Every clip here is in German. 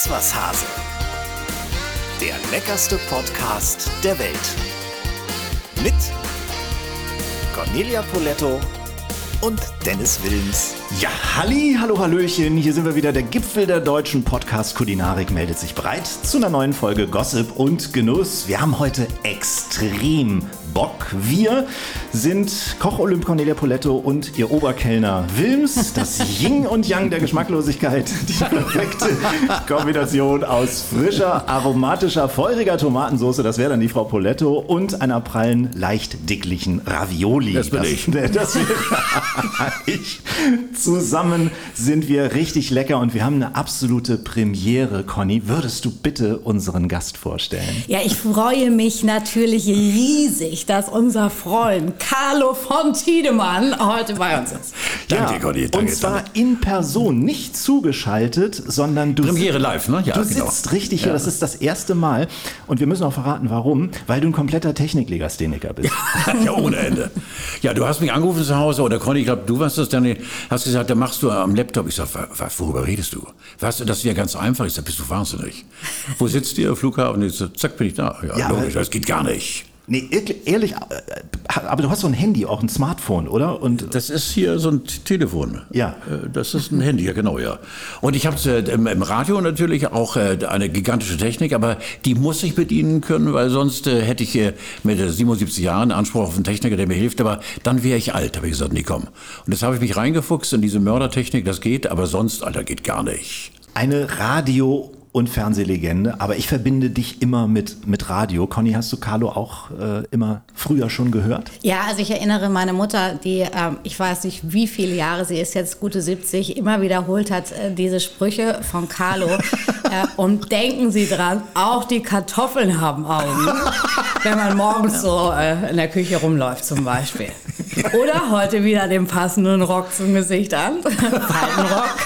Iss was Hase. Der leckerste Podcast der Welt. Mit Cornelia Poletto und Dennis Wilms. Ja, Halli, hallo, hallöchen. Hier sind wir wieder. Der Gipfel der deutschen Podcast-Kulinarik meldet sich bereit zu einer neuen Folge Gossip und Genuss. Wir haben heute extrem Bock. Wir sind Koch Olymp Cornelia Poletto und ihr Oberkellner Wilms. Das Yin und Yang der Geschmacklosigkeit. Die perfekte Kombination aus frischer, aromatischer, feuriger Tomatensauce. Das wäre dann die Frau Poletto und einer prallen, leicht dicklichen Ravioli. Das bin ich. Das wäre ich. Zusammen sind wir richtig lecker und wir haben eine absolute Premiere. Conny, würdest du bitte unseren Gast vorstellen? Ja, ich freue mich natürlich riesig, dass unser Freund Carlo von Tiedemann heute bei uns ist. Danke, ja, Conny. Danke, und zwar danke. in Person, nicht zugeschaltet, sondern du, Premiere live, ne? Ja, du genau. sitzt richtig hier. Das ist das erste Mal. Und wir müssen auch verraten, warum. Weil du ein kompletter Techniklegastheniker bist. ja, ohne Ende. Ja, du hast mich angerufen zu Hause oder Conny, ich glaube, du warst das dann, hast gesagt, da machst du am Laptop. Ich sag, worüber redest du? Weißt du, das ist ja ganz einfach. Ich sag, bist du wahnsinnig? Wo sitzt ihr? Flughafen? Ich sag, zack, bin ich da. Ja, Ja, logisch, das geht gar nicht. Nee, ehrlich, ehrlich, äh, aber du hast so ein Handy, auch ein Smartphone, oder? Und Das ist hier so ein Telefon. Ja. Äh, Das ist ein Handy, ja genau, ja. Und ich habe äh, im, Radio natürlich auch äh, eine gigantische Technik, aber die muss ich bedienen können, weil sonst äh, hätte ich äh, mit äh, 77 Jahren Anspruch auf einen Techniker, der mir hilft, aber dann wäre ich alt, habe ich gesagt, nee, komm. Und jetzt habe ich mich reingefuchst in diese Mördertechnik, das geht, aber sonst, Alter, geht gar nicht. eine Radio- und Fernsehlegende, aber ich verbinde dich immer mit, mit Radio. Conny, hast du Carlo auch äh, immer früher schon gehört? Ja, also ich erinnere meine Mutter, die, ähm, ich weiß nicht wie viele Jahre, sie ist jetzt gute 70, immer wiederholt hat äh, diese Sprüche von Carlo. äh, und denken Sie dran, auch die Kartoffeln haben Augen, wenn man morgens so äh, in der Küche rumläuft zum Beispiel. Oder heute wieder den passenden Rock zum Gesicht an, Faltenrock.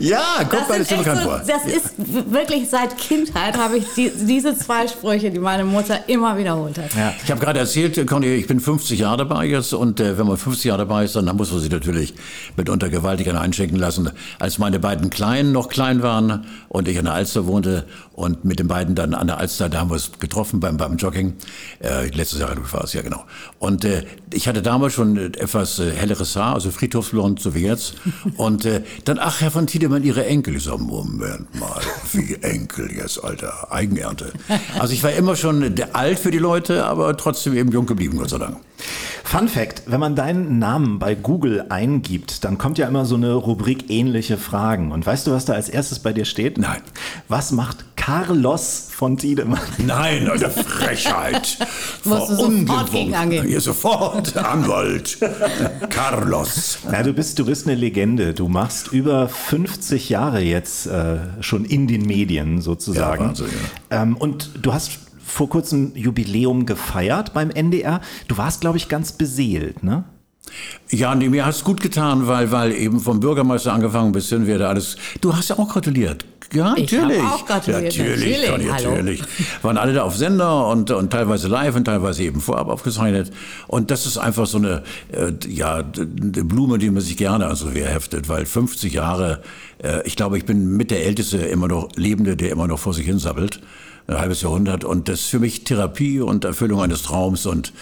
Ja, kommt mir Das, echt bekannt so, vor. das ist w- wirklich seit Kindheit habe ich die, diese zwei Sprüche, die meine Mutter immer wiederholt hat. Ja. Ich habe gerade erzählt, äh, Conny, ich bin 50 Jahre dabei jetzt und äh, wenn man 50 Jahre dabei ist, dann muss man sich natürlich mitunter gewaltig einschenken lassen. Als meine beiden Kleinen noch klein waren und ich an der Alster wohnte und mit den beiden dann an der Alster, da haben wir uns getroffen beim, beim Jogging. Äh, letztes Jahr war es, ja genau. Und äh, ich hatte damals schon äh, etwas äh, helleres Haar, also friedhofsblond, so wie jetzt. Und äh, dann, ach, Herr von Tiedemann, Ihre Enkel. Ich so, Moment mal, wie Enkel jetzt, Alter, Eigenernte. Also ich war immer schon der alt für die Leute, aber trotzdem eben jung geblieben, Gott sei Dank. Fun Fact, wenn man deinen Namen bei Google eingibt, dann kommt ja immer so eine Rubrik ähnliche Fragen. Und weißt du, was da als erstes bei dir steht? Nein. Was macht Carlos von Tiedemann? Nein, eine Frechheit. Musst du sofort gegen angehen. Hier sofort, Anwalt. Carlos. Na, du bist, du bist eine Legende. Du machst über 50 Jahre jetzt äh, schon in den Medien sozusagen. Ja, Wahnsinn, ja. ähm, und du hast vor kurzem Jubiläum gefeiert beim NDR. Du warst, glaube ich, ganz beseelt, ne? Ja, nee, mir hat's gut getan, weil, weil eben vom Bürgermeister angefangen bis hin, wer da alles. Du hast ja auch gratuliert. Ja, Ich natürlich. auch gratuliert, Natürlich, natürlich, natürlich. Waren alle da auf Sender und, und teilweise live und teilweise eben vorab aufgezeichnet. Und das ist einfach so eine, äh, ja, eine Blume, die man sich gerne an so heftet, weil 50 Jahre, äh, ich glaube, ich bin mit der Älteste immer noch Lebende, der immer noch vor sich hin sabbelt. Ein halbes Jahrhundert. Und das ist für mich Therapie und Erfüllung eines Traums und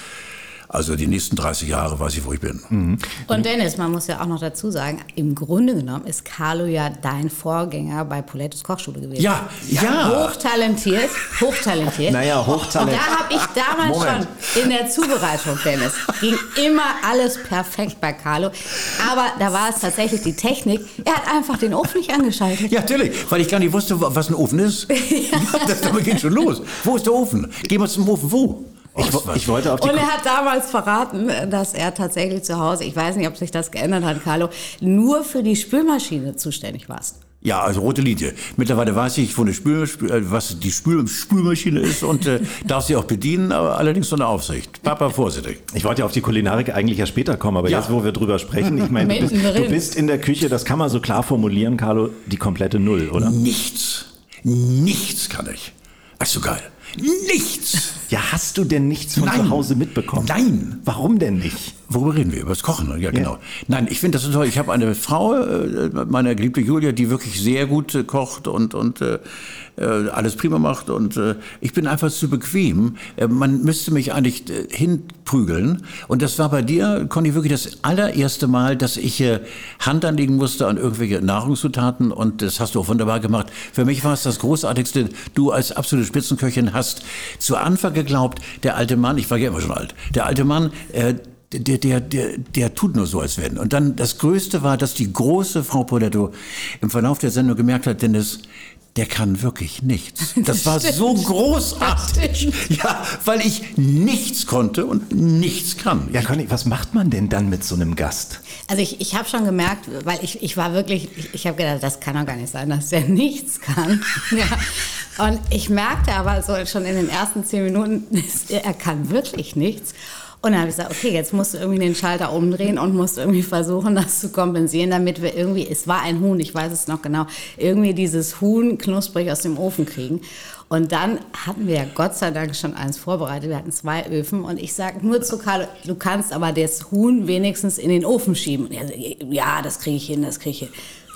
also die nächsten 30 Jahre weiß ich, wo ich bin. Und Dennis, man muss ja auch noch dazu sagen, im Grunde genommen ist Carlo ja dein Vorgänger bei Polettos Kochschule gewesen. Ja, ja. Hochtalentiert, hochtalentiert. Naja, Und Hochtalent. da habe ich damals Moment. schon in der Zubereitung, Dennis, ging immer alles perfekt bei Carlo. Aber da war es tatsächlich die Technik. Er hat einfach den Ofen nicht angeschaltet. Ja, natürlich, weil ich gar nicht wusste, was ein Ofen ist. ja. Das damit geht schon los. Wo ist der Ofen? Gehen wir zum Ofen. Wo? Ich, wo- ich wollte auf die Und er hat damals verraten, dass er tatsächlich zu Hause, ich weiß nicht, ob sich das geändert hat, Carlo, nur für die Spülmaschine zuständig warst. Ja, also rote Linie. Mittlerweile weiß ich, wo eine Spül, äh, was die Spül, Spülmaschine ist und äh, darf sie auch bedienen, aber allerdings unter Aufsicht. Papa, vorsichtig. Ich wollte ja auf die Kulinarik eigentlich ja später kommen, aber Ja. jetzt, wo wir drüber sprechen, ich meine, du du bist in der Küche, das kann man so klar formulieren, Carlo, die komplette Null, oder? Nichts. Nichts kann ich. Ach so geil. Nichts! Ja, hast du denn nichts von Nein. zu Hause mitbekommen? Nein. Warum denn nicht? Worüber reden wir? Über das Kochen? Ja, genau. Nein, ich finde das so toll. Ich habe eine Frau, äh, meine geliebte Julia, die wirklich sehr gut äh, kocht und, und äh, alles prima macht. Und äh, ich bin einfach zu bequem. Äh, man müsste mich eigentlich äh, hinprügeln. Und das war bei dir, Conny, wirklich das allererste Mal, dass ich äh, Hand anlegen musste an irgendwelche Nahrungszutaten. Und das hast du auch wunderbar gemacht. Für mich war es das Großartigste. Du als absolute Spitzenköchin hast zu Anfang geglaubt, der alte Mann, ich war ja immer schon alt, der alte Mann, äh, der, der, der, der tut nur so, als wenn. Und dann das Größte war, dass die große Frau Poletto im Verlauf der Sendung gemerkt hat, Dennis, der kann wirklich nichts. Das war so großartig. Ja, weil ich nichts konnte und nichts kann. Ja, Conny, was macht man denn dann mit so einem Gast? Also ich, ich habe schon gemerkt, weil ich, ich war wirklich, ich, ich habe gedacht, das kann doch gar nicht sein, dass der nichts kann. ja. Und ich merkte aber so schon in den ersten zehn Minuten, er kann wirklich nichts. Und dann habe ich gesagt, okay, jetzt musst du irgendwie den Schalter umdrehen und musst irgendwie versuchen, das zu kompensieren, damit wir irgendwie, es war ein Huhn, ich weiß es noch genau, irgendwie dieses Huhn knusprig aus dem Ofen kriegen. Und dann hatten wir ja Gott sei Dank schon eins vorbereitet. Wir hatten zwei Öfen und ich sage nur zu Karl, du kannst aber das Huhn wenigstens in den Ofen schieben. Und er sagt, ja, das kriege ich hin, das kriege ich hin.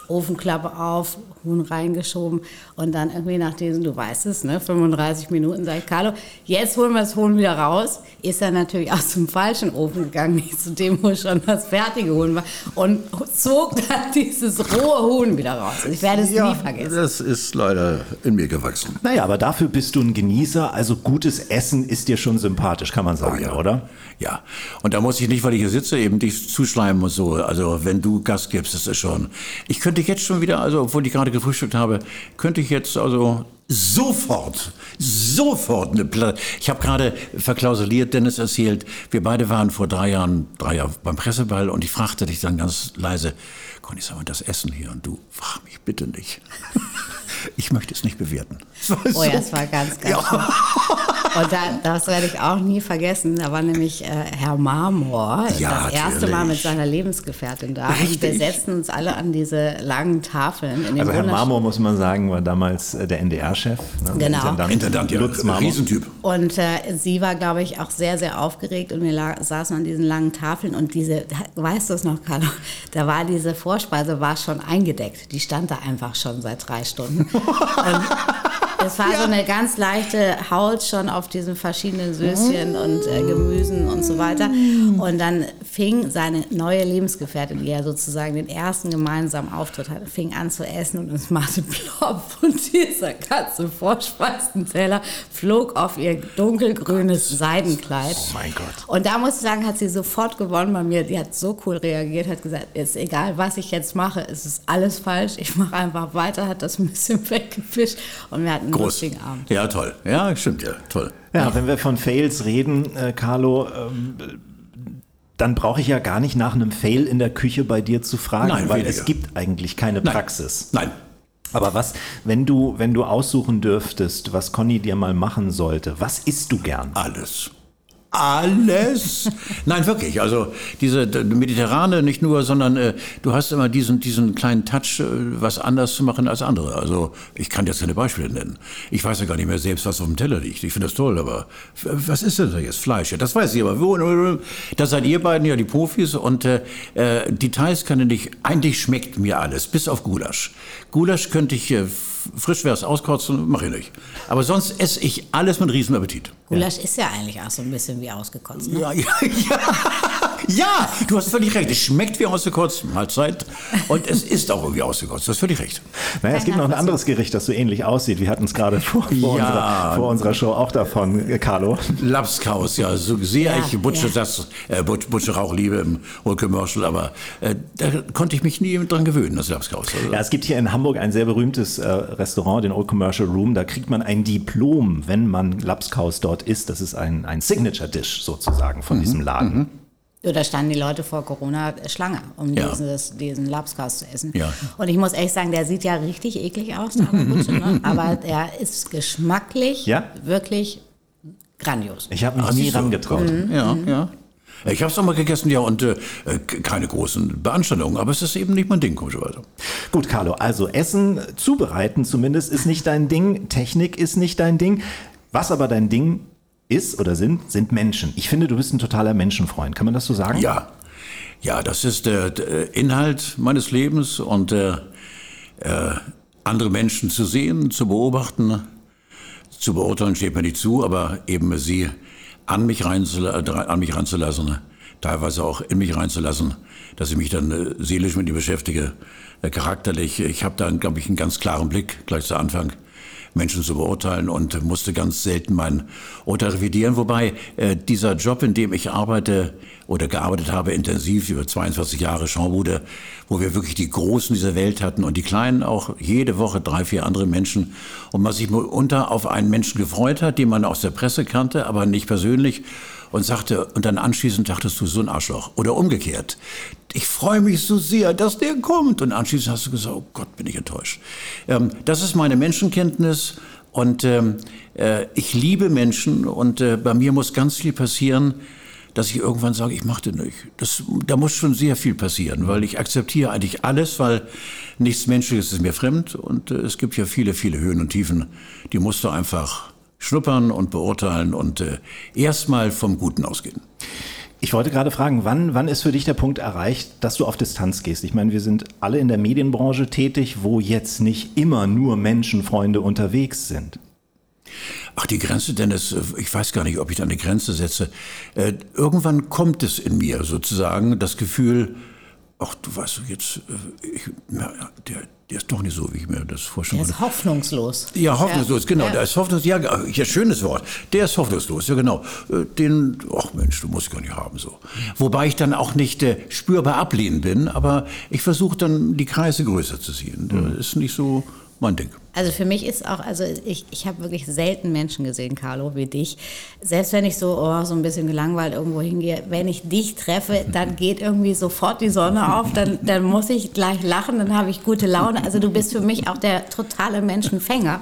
Ofenklappe auf, Huhn reingeschoben und dann irgendwie nach diesen, du weißt es, ne, 35 Minuten, sage ich, Carlo, jetzt holen wir das Huhn wieder raus. Ist er natürlich aus dem falschen Ofen gegangen, nicht zu dem, wo schon das fertige Huhn war und zog dann dieses rohe Huhn wieder raus. Also ich werde es nie vergessen. das ist leider in mir gewachsen. Naja, aber dafür bist du ein Genießer, also gutes Essen ist dir schon sympathisch, kann man sagen, oder? Ja, und da muss ich nicht, weil ich hier sitze, eben dich zuschleimen und so. Also wenn du Gast gibst, ist es schon. Ich könnte jetzt schon wieder, also obwohl ich gerade gefrühstückt habe, könnte ich jetzt also sofort, sofort eine Platte. Ich habe gerade verklausuliert, Dennis erzählt, wir beide waren vor drei Jahren, drei Jahre beim Presseball und ich fragte dich dann ganz leise, Conny, sag mal, das Essen hier und du, frag mich bitte nicht. Ich möchte es nicht bewerten. Oh ja, es war ganz, ganz schlimm. Und da, das werde ich auch nie vergessen. Da war nämlich äh, Herr Marmor Ja, das erste Mal mit seiner Lebensgefährtin da. Und wir Richtig. setzten uns alle an diese langen Tafeln. In dem Also Herr Marmor, muss man sagen, war damals äh, der NDR-Chef. Ne? Genau. Intendant, ja, Lutz Marmor. Riesentyp. Und äh, sie war, glaube ich, auch sehr, sehr aufgeregt und wir saßen an diesen langen Tafeln und diese, weißt du es noch, Carlo, da war diese Vorspeise war schon eingedeckt. Die stand da einfach schon seit drei Stunden. und es war so eine ganz leichte Haut schon auf diesen verschiedenen Söschen und äh, Gemüsen und so weiter. Und dann fing seine neue Lebensgefährtin, die ja sozusagen den ersten gemeinsamen Auftritt hatte, fing an zu essen und es machte plopp und dieser ganze Vorspeisenteller flog auf ihr dunkelgrünes Seidenkleid. Oh mein Gott. Und da muss ich sagen, hat sie sofort gewonnen bei mir. Die hat so cool reagiert, hat gesagt, ist egal, was ich jetzt mache, es ist alles falsch. Ich mache einfach weiter, hat das ein bisschen weggefischt und wir hatten Groß. lustigen Abend. Ja, toll. Ja, stimmt, ja, toll. Ja, wenn wir von Fails reden, äh, Carlo, ähm, dann brauche ich ja gar nicht nach einem Fail in der Küche bei dir zu fragen, Nein, weil weniger. es gibt eigentlich keine Nein. Praxis. Nein. Aber was, wenn du, wenn du aussuchen dürftest, was Conny dir mal machen sollte, was isst du gern? Alles. Alles? Nein, wirklich. Also diese mediterrane nicht nur, sondern äh, du hast immer diesen, diesen kleinen Touch, äh, was anders zu machen als andere. Also ich kann jetzt keine Beispiele nennen. Ich weiß ja gar nicht mehr selbst, was auf dem Teller liegt. Ich finde das toll, aber was ist denn da jetzt? Fleisch? Das weiß ich aber. Da seid ihr beiden ja die Profis und äh, äh, Details kann ich nicht. Eigentlich schmeckt mir alles, bis auf Gulasch. Gulasch könnte ich, äh, frisch wär's auskotzen, mache ich nicht. Aber sonst esse ich alles mit Riesenappetit. Gulasch ist ja eigentlich auch so ein bisschen wie ausgekotzt. Ne? Ja, ja, ja. Ja, du hast völlig recht. Es schmeckt wie ausgekotzt, Mahlzeit. Und es ist auch irgendwie ausgekotzt. Du hast völlig recht. Naja, es gibt noch ein anderes Gericht, das so ähnlich aussieht. Wir hatten es gerade vor, vor, Ja. unserer, vor unserer Show auch davon, äh, Carlo. Lapskaus, ja, so sehr Ja, ich Butcher, ja. das, äh, Butch, Butcher auch liebe im Old Commercial, aber äh, da konnte ich mich nie dran gewöhnen, das Lapskaus. Also, Ja, es gibt hier in Hamburg ein sehr berühmtes äh, Restaurant, den Old Commercial Room. Da kriegt man ein Diplom, wenn man Lapskaus dort isst. Das ist ein, ein Signature-Dish sozusagen von diesem Laden. Ja, Da standen die Leute vor Corona Schlange, um Ja. dieses, diesen Lapskaus zu essen. Ja. Und ich muss ehrlich sagen, der sieht ja richtig eklig aus, Butsche, ne? aber der ist geschmacklich Ja. wirklich grandios. Ich habe mich nie du. rangetraut. ja, ja. Ich habe es auch mal gegessen, ja, und äh, keine großen Beanstandungen, aber es ist eben nicht mein Ding, komischerweise. Gut, Carlo, also Essen zubereiten zumindest ist nicht dein Ding. Technik ist nicht dein Ding. Was aber dein Ding ist oder sind, sind Menschen. Ich finde, du bist ein totaler Menschenfreund. Kann man das so sagen? Ja. Ja, das ist der, der Inhalt meines Lebens und äh, äh, andere Menschen zu sehen, zu beobachten, zu beurteilen steht mir nicht zu, aber eben sie an mich, an mich reinzulassen, teilweise auch in mich reinzulassen, dass ich mich dann äh, seelisch mit ihm beschäftige, äh, charakterlich. Ich habe da, glaube ich, einen ganz klaren Blick gleich zu Anfang. Menschen zu beurteilen und musste ganz selten mein Urteil revidieren. Wobei äh, dieser Job, in dem ich arbeite oder gearbeitet habe, intensiv über 22 Jahre Schaubude, wo wir wirklich die Großen dieser Welt hatten und die Kleinen auch jede Woche drei, vier andere Menschen und man sich unter auf einen Menschen gefreut hat, den man aus der Presse kannte, aber nicht persönlich und sagte, und dann anschließend dachtest du, so ein Arschloch. Oder umgekehrt. Ich freue mich so sehr, dass der kommt. Und anschließend hast du gesagt, oh Gott, bin ich enttäuscht. Ähm, das ist meine Menschenkenntnis. Und ähm, äh, ich liebe Menschen und äh, bei mir muss ganz viel passieren, dass ich irgendwann sage, ich mache das nicht. Das, da muss schon sehr viel passieren, weil ich akzeptiere eigentlich alles, weil nichts Menschliches ist mir fremd und äh, es gibt ja viele, viele Höhen und Tiefen, die musst du einfach schnuppern und beurteilen und äh, erstmal vom Guten ausgehen. Ich wollte gerade fragen, wann, wann ist für dich der Punkt erreicht, dass du auf Distanz gehst? Ich meine, wir sind alle in der Medienbranche tätig, wo jetzt nicht immer nur Menschenfreunde unterwegs sind. Ach, die Grenze, Dennis, äh, ich weiß gar nicht, ob ich da eine Grenze setze. Äh, irgendwann kommt es in mir sozusagen, das Gefühl, ach, du weißt jetzt, äh, ich, na, der, der ist doch nicht so, wie ich mir das vorstelle. Der ist hoffnungslos. Ja, hoffnungslos, genau. Ja. Der ist hoffnungslos. Ja, ja, schönes Wort. Der ist hoffnungslos, ja genau. Äh, den, ach Mensch, du musst gar nicht haben so. Wobei ich dann auch nicht äh, spürbar ablehnen bin, aber ich versuche dann die Kreise größer zu ziehen. Das mhm. ist nicht so mein Ding. Also für mich ist auch, also ich, ich habe wirklich selten Menschen gesehen, Carlo, wie dich. Selbst wenn ich so, oh, so ein bisschen gelangweilt irgendwo hingehe, wenn ich dich treffe, dann geht irgendwie sofort die Sonne auf, dann, dann muss ich gleich lachen, dann habe ich gute Laune. Also du bist für mich auch der totale Menschenfänger.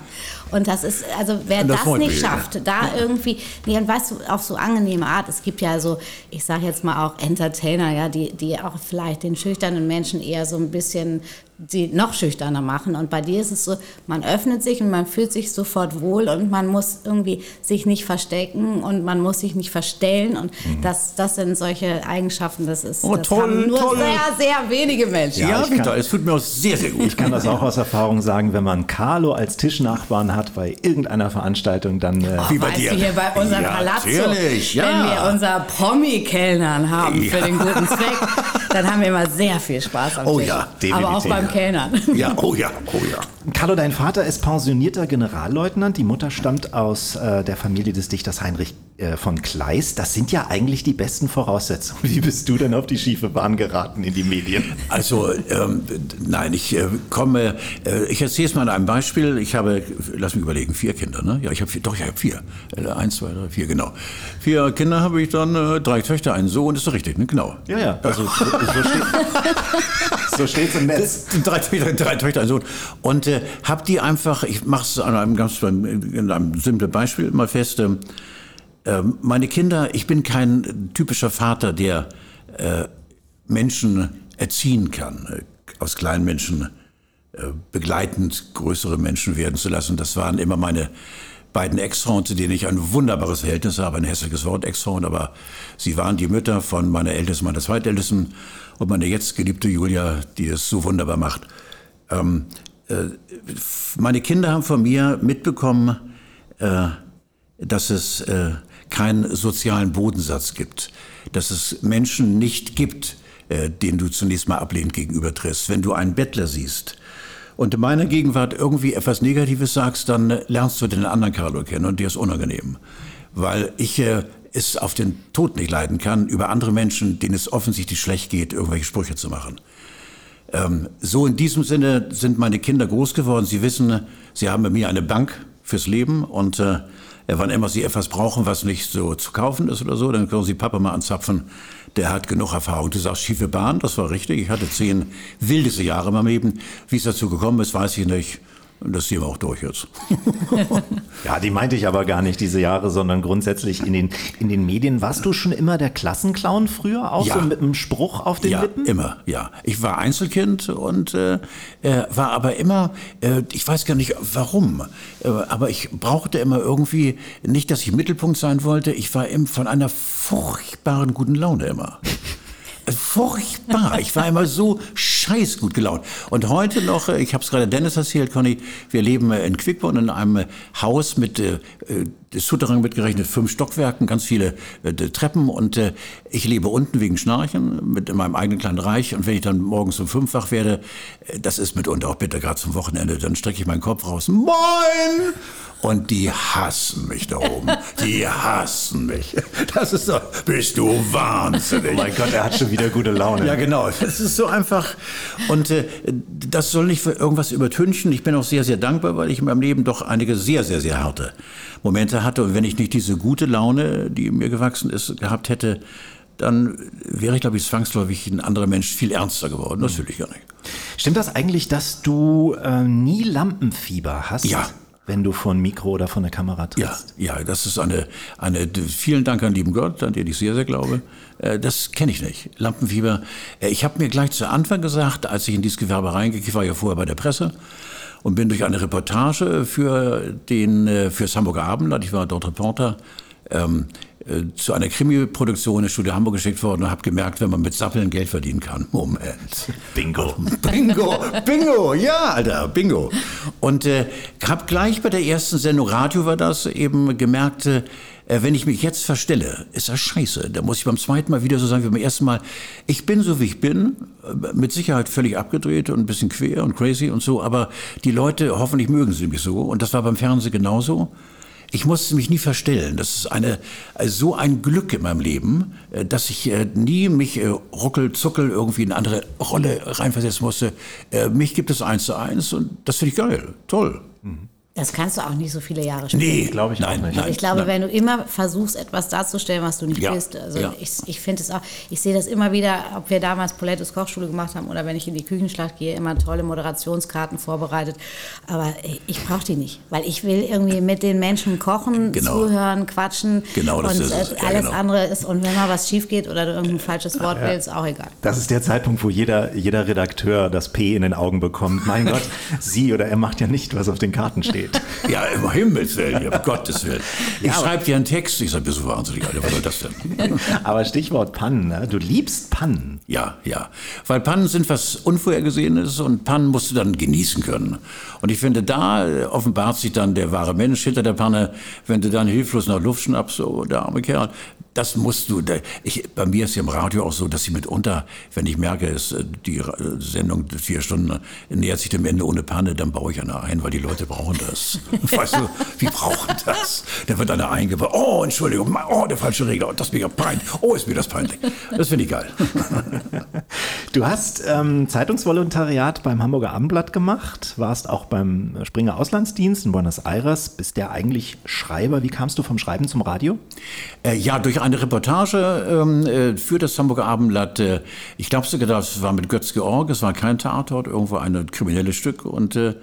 Und das ist, also wer das, das nicht schafft, da irgendwie, nee, und weißt du, auf so angenehme Art, es gibt ja so, ich sage jetzt mal auch Entertainer, ja, die, die auch vielleicht den schüchternen Menschen eher so ein bisschen sie noch schüchterner machen. Und bei dir ist es so, man öffnet sich und man fühlt sich sofort wohl und man muss irgendwie sich nicht verstecken und man muss sich nicht verstellen. Und mhm. das, das sind solche Eigenschaften, das ist oh, das toll, haben nur toll. sehr, sehr wenige Menschen. Ja, ja kann, es tut mir auch sehr, sehr gut. Ich kann das auch aus Erfahrung sagen, wenn man Carlo als Tischnachbarn hat bei irgendeiner Veranstaltung, dann... Äh, oh, Wie bei dir. Du hier bei unserem ja, Palazzo, ja. wenn wir unser Promi-Kellnern haben für den guten Zweck, dann haben wir immer sehr viel Spaß am oh, Tisch. Ja, definitiv. Aber auch beim Kellnern. Ja, oh ja, oh ja. Carlo, dein Vater ist pensionierter Generalleutnant. Die Mutter stammt aus äh, der Familie des Dichters Heinrich äh, von Kleist. Das sind ja eigentlich die besten Voraussetzungen. Wie bist du denn auf die schiefe Bahn geraten in die Medien? Also, ähm, nein, ich äh, komme, äh, ich erzähle es mal an einem Beispiel. Ich habe, lass mich überlegen, vier Kinder, ne? Ja, ich habe vier, doch, ich habe vier. Äh, eins, zwei, drei, vier, genau. Vier Kinder habe ich dann, äh, drei Töchter, einen Sohn, ist doch richtig, ne? Genau. Ja, ja. Also, so, so steht es im Netz. Drei, drei, drei Töchter, einen Sohn. Und äh, habe die einfach, ich mache es an einem ganz in einem simplen Beispiel mal fest. Äh, meine Kinder, ich bin kein typischer Vater, der äh, Menschen erziehen kann, äh, aus kleinen Menschen äh, begleitend größere Menschen werden zu lassen. Das waren immer meine beiden Ex-Frauen, zu denen ich ein wunderbares Verhältnis habe, ein hässliches Wort Ex-Frauen, aber sie waren die Mütter von meiner Ältesten, meiner Zweitältesten und meine jetzt geliebte Julia, die es so wunderbar macht. Ähm, äh, meine Kinder haben von mir mitbekommen, äh, dass es äh, keinen sozialen Bodensatz gibt, dass es Menschen nicht gibt, denen du zunächst mal ablehnend gegenübertrittst. Wenn du einen Bettler siehst und in meiner Gegenwart irgendwie etwas Negatives sagst, dann lernst du den anderen Carlo kennen und dir ist unangenehm. Weil ich es auf den Tod nicht leiden kann, über andere Menschen, denen es offensichtlich schlecht geht, irgendwelche Sprüche zu machen. Ähm, so in diesem Sinne sind meine Kinder groß geworden. Sie wissen, sie haben bei mir eine Bank fürs Leben und äh, wann immer sie etwas brauchen, was nicht so zu kaufen ist oder so, dann können sie Papa mal anzapfen. Der hat genug Erfahrung. Du sagst schiefe Bahn, das war richtig. Ich hatte zehn wildeste Jahre in meinem Leben. Wie es dazu gekommen ist, weiß ich nicht. Das wir auch durch jetzt. ja, die meinte ich aber gar nicht diese Jahre, sondern grundsätzlich in den, in den Medien. Warst du schon immer der Klassenclown früher? Auch Ja. so mit einem Spruch auf den ja, Lippen? immer, ja. Ich war Einzelkind und äh, äh, war aber immer, äh, ich weiß gar nicht warum, äh, aber ich brauchte immer irgendwie, nicht, dass ich Mittelpunkt sein wollte, ich war im, von einer furchtbaren guten Laune immer. Furchtbar. Ich war immer so scheiß gut gelaunt. Und heute noch, äh, ich habe es gerade Dennis erzählt, Conny, wir leben äh, in Quickborn in einem äh, Haus mit äh, das Souterrain mitgerechnet fünf Stockwerken, ganz viele äh, Treppen und äh, ich lebe unten wegen Schnarchen mit in meinem eigenen kleinen Reich und wenn ich dann morgens um fünf wach werde, das ist mitunter auch bitter, gerade zum Wochenende, dann strecke ich meinen Kopf raus, moin! Und die hassen mich da oben. Die hassen mich. Das ist so, bist du wahnsinnig. Oh mein Gott, er hat schon wieder gute Laune. Ja, genau. Das ist so einfach. Und äh, das soll nicht für irgendwas übertünchen. Ich bin auch sehr, sehr dankbar, weil ich in meinem Leben doch einige sehr, sehr, sehr harte Momente hatte. Und wenn ich nicht diese gute Laune, die mir gewachsen ist, gehabt hätte, dann wäre ich, glaube ich, zwangsläufig ein anderer Mensch viel ernster geworden. Das will ich gar nicht. Stimmt das eigentlich, dass du äh, nie Lampenfieber hast? Ja. Wenn du vor ein Mikro oder vor eine Kamera Ja, trittst? ja, das ist eine, eine, vielen Dank an lieben Gott, an den ich sehr, sehr glaube. Äh, Das kenne ich nicht. Lampenfieber. Äh, Ich habe mir gleich zu Anfang gesagt, als ich in dieses Gewerbe reinging, ich war ja vorher bei der Presse und bin durch eine Reportage für den, äh, fürs Hamburger Abendblatt, ich war dort Reporter, ähm, äh, zu einer Krimi-Produktion in Studio Hamburg geschickt worden und habe gemerkt, wenn man mit Sappeln Geld verdienen kann. Moment. Bingo. Bingo, Bingo, ja, Alter, Bingo. Und äh, habe gleich bei der ersten Sendung, Radio war das, eben gemerkt, äh, wenn ich mich jetzt verstelle, ist das scheiße. Da muss ich beim zweiten Mal wieder so sagen wie beim ersten Mal. Ich bin so, wie ich bin, äh, mit Sicherheit völlig abgedreht und ein bisschen quer und crazy und so, aber die Leute, hoffentlich mögen sie mich so. Und das war beim Fernsehen genauso. Ich musste mich nie verstellen. Das ist eine, äh, so ein Glück in meinem Leben, äh, dass ich äh, nie mich ruckel, zuckel irgendwie in eine andere Rolle reinversetzen musste. Mich gibt es eins zu eins und das finde ich geil. Toll. Das kannst du auch nicht so viele Jahre spielen. Nee, Glaub ich auch nein, nicht. Nein, Ich glaube, nein. wenn du immer versuchst, etwas darzustellen, was du nicht Ja, bist, also ja. ich, ich finde es auch, ich sehe das immer wieder, ob wir damals Polettos Kochschule gemacht haben oder wenn ich in die Küchenschlacht gehe, immer tolle Moderationskarten vorbereitet. Aber ich brauche die nicht, weil ich will irgendwie mit den Menschen kochen, Genau. zuhören, quatschen Genau, das und ist es. äh, Ja, alles genau. andere ist, und wenn mal was schief geht oder du irgendein falsches Wort willst, auch egal. Das ist der Zeitpunkt, wo jeder, jeder Redakteur das P in den Augen bekommt. Mein Gott, sie oder er macht ja nicht, was auf den Karten steht. Ja, im Himmels Willen, um Gottes Willen. Ich schreibe dir einen Text. Ich sage, bist du wahnsinnig, Alter, was soll das denn? Aber Stichwort Pannen, ne? du liebst Pannen. Ja, ja. Weil Pannen sind was Unvorhergesehenes und Pannen musst du dann genießen können. Und ich finde, da äh, offenbart sich dann der wahre Mensch hinter der Panne, wenn du dann hilflos nach Luft schnappst, so der arme Kerl. Das musst du, ich, bei mir ist ja im Radio auch so, dass ich mitunter, wenn ich merke, es, äh, die Ra- Sendung vier Stunden äh, nähert sich dem Ende ohne Panne, dann baue ich eine ein, weil die Leute brauchen das. Weißt du, wie brauchen das? Dann wird einer eingebaut, oh, Entschuldigung, oh, der falsche Regler, oh, das ist mir ja peinlich, oh, ist mir das peinlich. Das finde ich geil. Du hast ähm, Zeitungsvolontariat beim Hamburger Abendblatt gemacht, warst auch beim Springer Auslandsdienst in Buenos Aires, bist ja eigentlich Schreiber. Wie kamst du vom Schreiben zum Radio? Äh, ja, durch eine Reportage ähm, äh, für das Hamburger Abendblatt. Äh, ich glaube sogar, das war mit Götz Georg, es war kein Tatort, irgendwo ein kriminelles Stück. Und äh,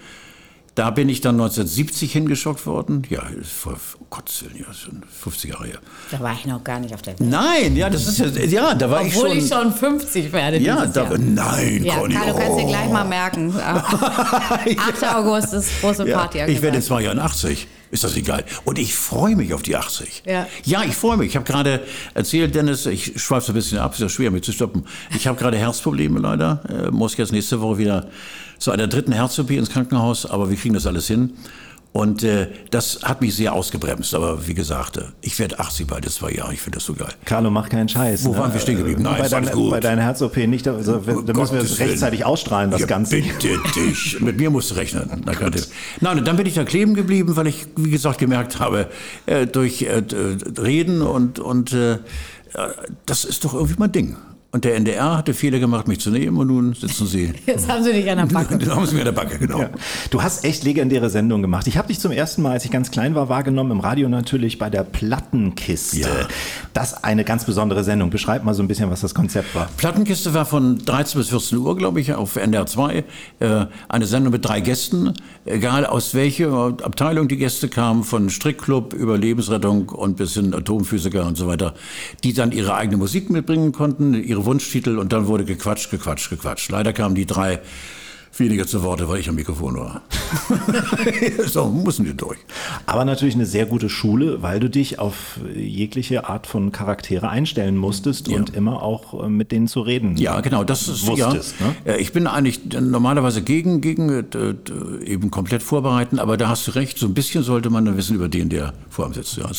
da bin ich dann 1970 hingeschockt worden. Ja, vor oh Gott, ja, schon 50 Jahre her. Da war ich noch gar nicht auf der Welt. Nein, ja, das ist ja, ja da war Obwohl ich schon. Obwohl ich schon 50 werde. Ja, da, Jahr. nein, ja, Conny. Karl, du kannst dir gleich oh. mal merken. 8. ja. August ist große Party. Ja, ich werde 82. Ist das egal? Und ich freue mich auf die 80. Ja. ja ich freue mich. Ich habe gerade erzählt, Dennis, ich schweife so ein bisschen ab, ist ja schwer, mich zu stoppen. Ich habe gerade Herzprobleme leider. Äh, muss jetzt nächste Woche wieder zu einer dritten Herz-OP ins Krankenhaus, aber wir kriegen das alles hin. Und äh, das hat mich sehr ausgebremst. Aber wie gesagt, äh, ich werde 80 bald in zwei Jahren. Ich finde das so geil. Carlo, mach keinen Scheiß. Wo waren wir stehen geblieben? Nein, bei, ist alles dein, gut. bei deiner Herz-OP nicht. Also, da müssen wir Gottes das rechtzeitig Willen. ausstrahlen, das ja, Ganze. Bitte dich. Mit mir musst du rechnen. Nein, und dann bin ich da kleben geblieben, weil ich, wie gesagt, gemerkt habe, äh, durch äh, Reden und, und äh, äh, das ist doch irgendwie mein Ding. Und der NDR hatte Fehler gemacht, mich zu nehmen und nun sitzen sie. Jetzt haben sie dich an der Backe. Dann haben sie mir an der Backe, genau. Ja. Du hast echt legendäre Sendungen gemacht. Ich habe dich zum ersten Mal, als ich ganz klein war, wahrgenommen, im Radio natürlich bei der Plattenkiste. Ja. Das ist eine ganz besondere Sendung. Beschreib mal so ein bisschen, was das Konzept war. Plattenkiste war von 13 bis 14 Uhr, glaube ich, auf NDR 2. Äh, eine Sendung mit drei Gästen, egal aus welcher Abteilung die Gäste kamen, von Strickclub über Lebensrettung und bis hin Atomphysiker und so weiter, die dann ihre eigene Musik mitbringen konnten, ihre Wunschtitel und dann wurde gequatscht, gequatscht, gequatscht. Leider kamen die drei weniger zu Worte, weil ich am Mikrofon war. so, mussten die durch. Aber natürlich eine sehr gute Schule, weil du dich auf jegliche Art von Charaktere einstellen musstest Ja. und immer auch äh, mit denen zu reden. Ja, genau, das ist Wusstest, ja. ne? Ich bin eigentlich normalerweise gegen, gegen äh, eben komplett vorbereiten, aber da hast du recht, so ein bisschen sollte man dann wissen über den, der vor einem sitzt. Ja.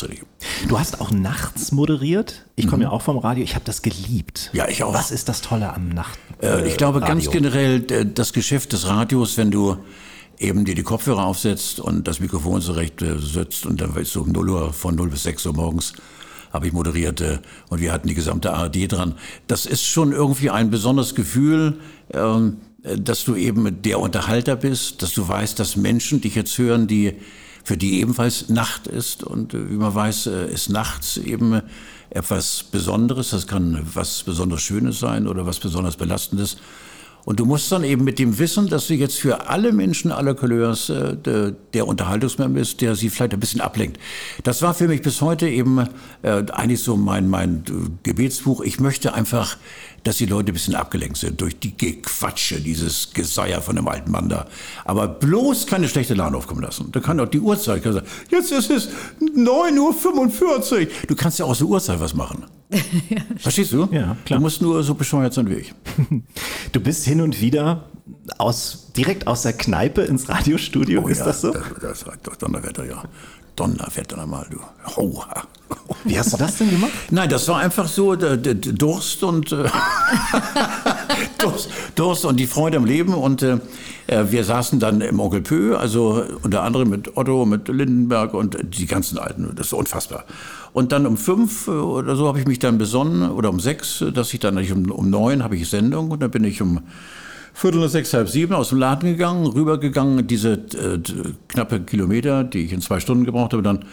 Du hast auch nachts moderiert. Ich komme ja auch vom Radio. Ich habe das geliebt. Mhm. Ja, ich auch. Was ist das Tolle am Nacht? Äh, ich glaube ganz Radio? generell d- das Geschäft des Radios, wenn du eben dir die Kopfhörer aufsetzt und das Mikrofon zurecht äh, sitzt und dann weißt du um 0 Uhr von 0 bis 6 Uhr morgens habe ich moderiert äh, und wir hatten die gesamte ARD dran. Das ist schon irgendwie ein besonderes Gefühl, ähm, äh, dass du eben der Unterhalter bist, dass du weißt, dass Menschen dich jetzt hören, die für die ebenfalls Nacht ist und äh, wie man weiß, äh, ist nachts eben etwas Besonderes. Das kann was besonders Schönes sein oder was besonders Belastendes. Und du musst dann eben mit dem Wissen, dass du jetzt für alle Menschen aller Couleurs äh, der, der Unterhaltungsmann bist, der sie vielleicht ein bisschen ablenkt. Das war für mich bis heute eben äh, eigentlich so mein, mein Gebetsbuch. Ich möchte einfach, dass die Leute ein bisschen abgelenkt sind durch die Gequatsche, dieses Geseier von dem alten Mann da. Aber bloß keine schlechte Laune aufkommen lassen. Da kann auch die Uhrzeit kann sagen, jetzt ist es 9.45 Uhr. Du kannst ja aus der Uhrzeit was machen. Verstehst du? Ja, klar. Du musst nur so bescheuert sein wie ich. Du bist hin und wieder aus, direkt aus der Kneipe ins Radiostudio. ist Oh ja, das so? Das, das war doch Donnerwetter, ja. Donnerwetter einmal, du. Hauha. Wie hast du das denn gemacht? Nein, das war einfach so der, der der Durst und äh, Durst, Durst und die Freude am Leben und äh, äh, wir saßen dann im Onkel Pö, also unter anderem mit Otto, mit Lindenberg und die ganzen Alten. Das ist unfassbar. Und dann um fünf äh, oder so habe ich mich dann besonnen oder um sechs, äh, dass ich dann um, um neun habe ich Sendung und dann bin ich um Viertel nach sechs, halb sieben aus dem Laden gegangen, rübergegangen, diese äh, knappe Kilometer, die ich in zwei Stunden gebraucht habe, dann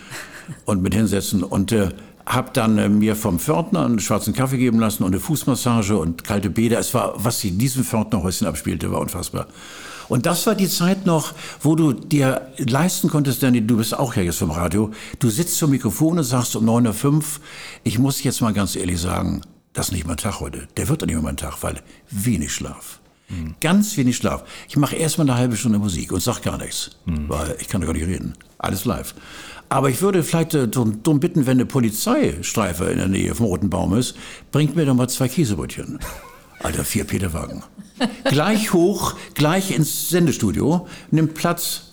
und mit hinsetzen und äh, habe dann äh, mir vom Pförtner einen schwarzen Kaffee geben lassen und eine Fußmassage und kalte Bäder. Es war, was sie in diesem Pförtnerhäuschen abspielte, war unfassbar. Und das war die Zeit noch, wo du dir leisten konntest, Danny, du bist auch ja jetzt vom Radio, du sitzt zum Mikrofon und sagst um 9.05 Uhr, ich muss jetzt mal ganz ehrlich sagen, das ist nicht mein Tag heute. Der wird doch nicht mehr mein Tag, weil wenig Schlaf. Ganz wenig Schlaf. Ich mache erstmal eine halbe Stunde Musik und sag gar nichts, weil ich kann doch gar nicht reden. Alles live. Aber ich würde vielleicht äh, darum darum bitten, wenn eine Polizeistreife in der Nähe vom Roten Baum ist, bringt mir doch mal zwei Käsebrötchen. Alter, vier Peterwagen. Gleich hoch, gleich ins Sendestudio, nimmt Platz.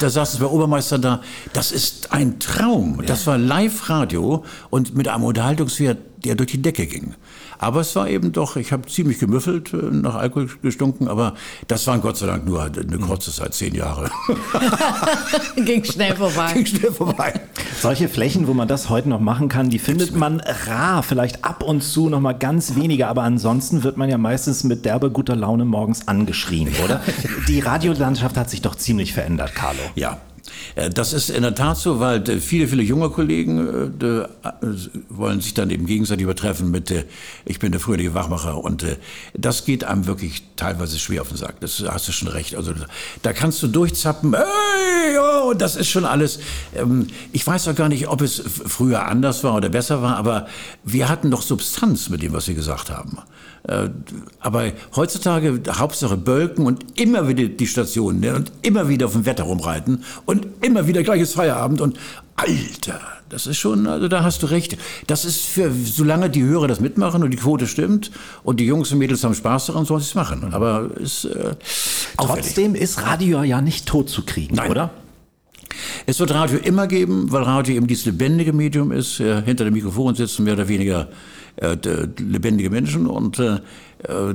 Da saß es bei Obermeister da. Das ist ein Traum. Das war Live-Radio und mit einem Unterhaltungswert, der durch die Decke ging. Aber es war eben doch, ich habe ziemlich gemüffelt, äh, nach Alkohol gestunken, aber das waren Gott sei Dank nur eine kurze Zeit, zehn Jahre. Ging schnell vorbei. Ging schnell vorbei. Solche Flächen, wo man das heute noch machen kann, die findet man rar. Vielleicht ab und zu noch mal ganz wenige, aber ansonsten wird man ja meistens mit derbe guter Laune morgens angeschrien, oder? Die Radiolandschaft hat sich doch ziemlich verändert, Carlo. Ja. Äh, Das ist in der Tat so, weil äh, viele, viele junge Kollegen äh, wollen sich dann eben gegenseitig übertreffen mit ich bin der fröhliche Wachmacher und das geht einem wirklich teilweise schwer auf den Sack. Das hast du schon recht. Also da kannst du durchzappen, hey, oh, das ist schon alles. Ähm, ich weiß auch gar nicht, ob es früher anders war oder besser war, aber wir hatten doch Substanz mit dem, was wir gesagt haben. Äh, Aber heutzutage Hauptsache Bölken und immer wieder die Stationen ne, und immer wieder auf dem Wetter rumreiten und immer wieder gleiches Feierabend und Alter, das ist schon, also da hast du recht. Das ist für, solange die Hörer das mitmachen und die Quote stimmt und die Jungs und Mädels haben Spaß daran, sollen sie es machen. Aber ist äh. Trotzdem ist Radio ja nicht tot zu kriegen, Nein. oder? Es wird Radio immer geben, weil Radio eben dieses lebendige Medium ist. Hinter dem Mikrofon sitzen mehr oder weniger äh, lebendige Menschen und äh, äh,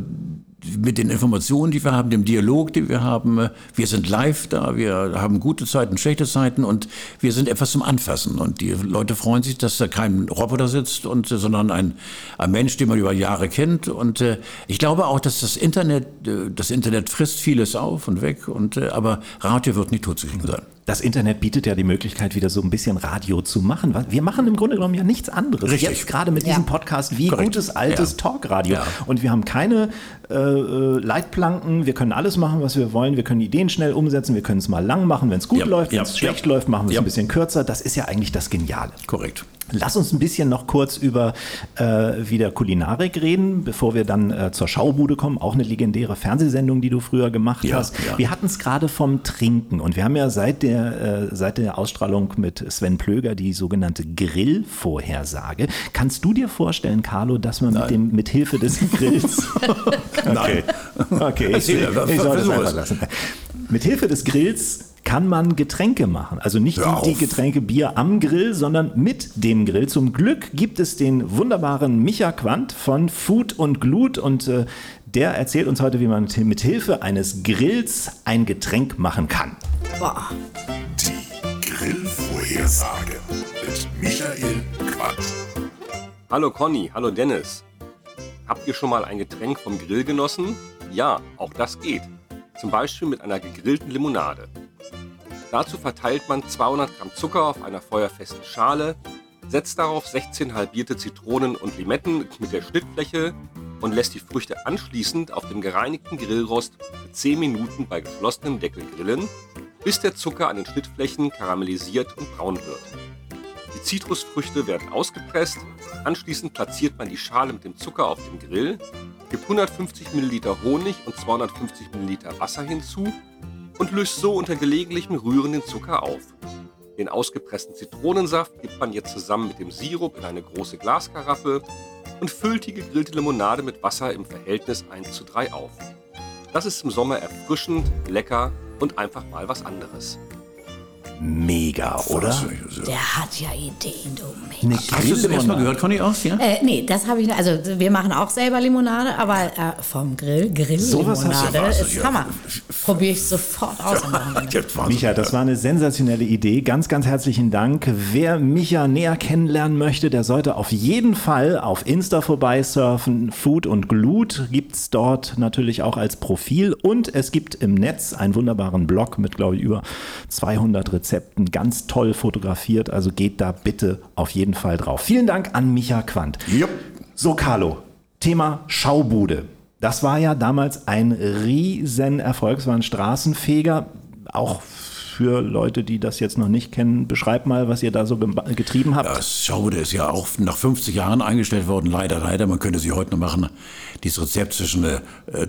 mit den Informationen, die wir haben, dem Dialog, den wir haben. Wir sind live da, wir haben gute Zeiten, schlechte Zeiten und wir sind etwas zum Anfassen. Und die Leute freuen sich, dass da kein Roboter sitzt, und, sondern ein, ein Mensch, den man über Jahre kennt. Und äh, ich glaube auch, dass das Internet, äh, das Internet frisst vieles auf und weg, und, äh, aber Radio wird nicht tot zu kriegen sein. Das Internet bietet ja die Möglichkeit, wieder so ein bisschen Radio zu machen. Wir machen im Grunde genommen ja nichts anderes. Richtig. Jetzt gerade mit diesem Ja. Podcast wie Korrekt. gutes altes Ja. Talkradio. Ja. Und wir haben keine äh, Leitplanken. Wir können alles machen, was wir wollen. Wir können Ideen schnell umsetzen. Wir können es mal lang machen, wenn es gut Ja. läuft. Wenn Ja. es schlecht Ja. läuft, machen wir es Ja. ein bisschen kürzer. Das ist ja eigentlich das Geniale. Korrekt. Lass uns ein bisschen noch kurz über äh, wieder Kulinarik reden, bevor wir dann äh, zur Schaubude kommen. Auch eine legendäre Fernsehsendung, die du früher gemacht Ja, hast. ja. Wir hatten es gerade vom Trinken und wir haben ja seit der, äh, seit der Ausstrahlung mit Sven Plöger die sogenannte Grillvorhersage. Kannst du dir vorstellen, Carlo, dass man mit, dem, mit Hilfe des Grills... okay, okay. Ich, ich, ich soll das einfach es. lassen. Mit Hilfe des Grills kann man Getränke machen. Also nicht die, die. Getränke Bier am Grill, sondern mit dem Grill. Zum Glück gibt es den wunderbaren Micha Quandt von Food und Glut und äh, der erzählt uns heute, wie man mit Hilfe eines Grills ein Getränk machen kann. Boah. Die Grillvorhersage mit Michael Quandt. Hallo Conny, hallo Dennis. Habt ihr schon mal ein Getränk vom Grill genossen? Ja, auch das geht. Zum Beispiel mit einer gegrillten Limonade. Dazu verteilt man 200 Gramm Zucker auf einer feuerfesten Schale, setzt darauf 16 halbierte Zitronen und Limetten mit der Schnittfläche und lässt die Früchte anschließend auf dem gereinigten Grillrost für 10 Minuten bei geschlossenem Deckel grillen, bis der Zucker an den Schnittflächen karamellisiert und braun wird. Die Zitrusfrüchte werden ausgepresst, anschließend platziert man die Schale mit dem Zucker auf den Grill, gibt 150 ml Honig und 250 ml Wasser hinzu und löst so unter gelegentlichem Rühren den Zucker auf. Den ausgepressten Zitronensaft gibt man jetzt zusammen mit dem Sirup in eine große Glaskaraffe und füllt die gegrillte Limonade mit Wasser im Verhältnis 1 zu 3 auf. Das ist im Sommer erfrischend, lecker und einfach mal was anderes. Mega, oder? Der hat ja Ideen, du Mensch. Eine Hast du das erstmal gehört, Conny, aus? Ja? Äh, nee, das habe ich nicht. Also wir machen auch selber Limonade, aber äh, vom Grill, Grilllimonade was, ist ja. Hammer. Probiere ich sofort aus. Wahnsinn. Micha, das war eine sensationelle Idee. Ganz, ganz herzlichen Dank. Wer Micha näher kennenlernen möchte, der sollte auf jeden Fall auf Insta vorbeisurfen. Food und Glut gibt's dort natürlich auch als Profil. Und es gibt im Netz einen wunderbaren Blog mit, glaube ich, über 200 Rezepten. Ganz toll fotografiert. Also geht da bitte auf jeden Fall drauf. Vielen Dank an Micha Quandt. Jupp. So, Carlo, Thema Schaubude. Das war ja damals ein riesen Erfolg. Es war ein Straßenfeger, auch für Leute, die das jetzt noch nicht kennen. Beschreib mal, was ihr da so ge- getrieben habt. Das Schaubude ist ja auch nach 50 Jahren eingestellt worden, leider, leider. Man könnte sie heute noch machen. Dieses Rezept zwischen äh, äh,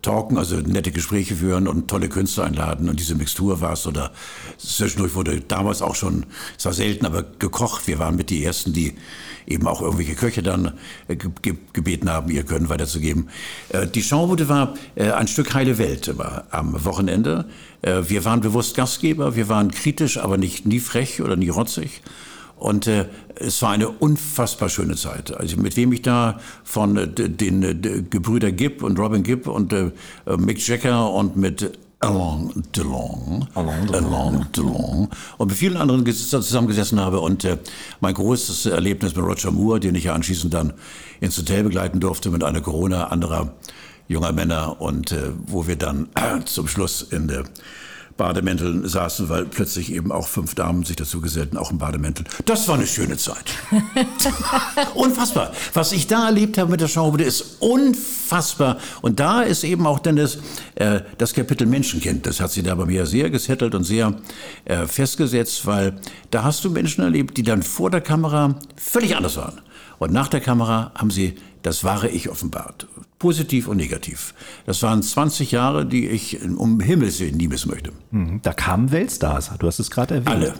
Talken, also nette Gespräche führen und tolle Künstler einladen und diese Mixtur war es. Oder zwischendurch wurde damals auch schon, es war selten, aber gekocht. Wir waren mit die Ersten, die eben auch irgendwelche Köche dann äh, ge ge gebeten haben, ihr Können weiterzugeben. Äh, die Schaubude war äh, ein Stück heile Welt am Wochenende. Wir waren bewusst Gastgeber, wir waren kritisch, aber nicht nie frech oder nie rotzig. Und äh, es war eine unfassbar schöne Zeit. Also mit wem ich da von äh, den äh, Gebrüder Gibb und Robin Gibb und äh, Mick Jagger und mit Alain Delon, Alain Delon, und mit vielen anderen ges- zusammengesessen habe. Und äh, mein großes Erlebnis mit Roger Moore, den ich ja anschließend dann ins Hotel begleiten durfte mit einer Corona anderer junger Männer und äh, wo wir dann äh, zum Schluss in der Bademänteln saßen, weil plötzlich eben auch fünf Damen sich dazu gesellten, auch im Bademäntel. Das war eine schöne Zeit. unfassbar. Was ich da erlebt habe mit der Schaubude ist unfassbar. Und da ist eben auch dann das, äh, das Kapitel Menschenkind. Das hat sie da bei mir sehr gesettelt und sehr äh, festgesetzt, weil da hast du Menschen erlebt, die dann vor der Kamera völlig anders waren. Und nach der Kamera haben sie das wahre Ich offenbart. Positiv und negativ. Das waren 20 Jahre, die ich um Himmels Willen nie missen möchte. Mhm. Da kamen Weltstars. Du hast es gerade erwähnt. Alle.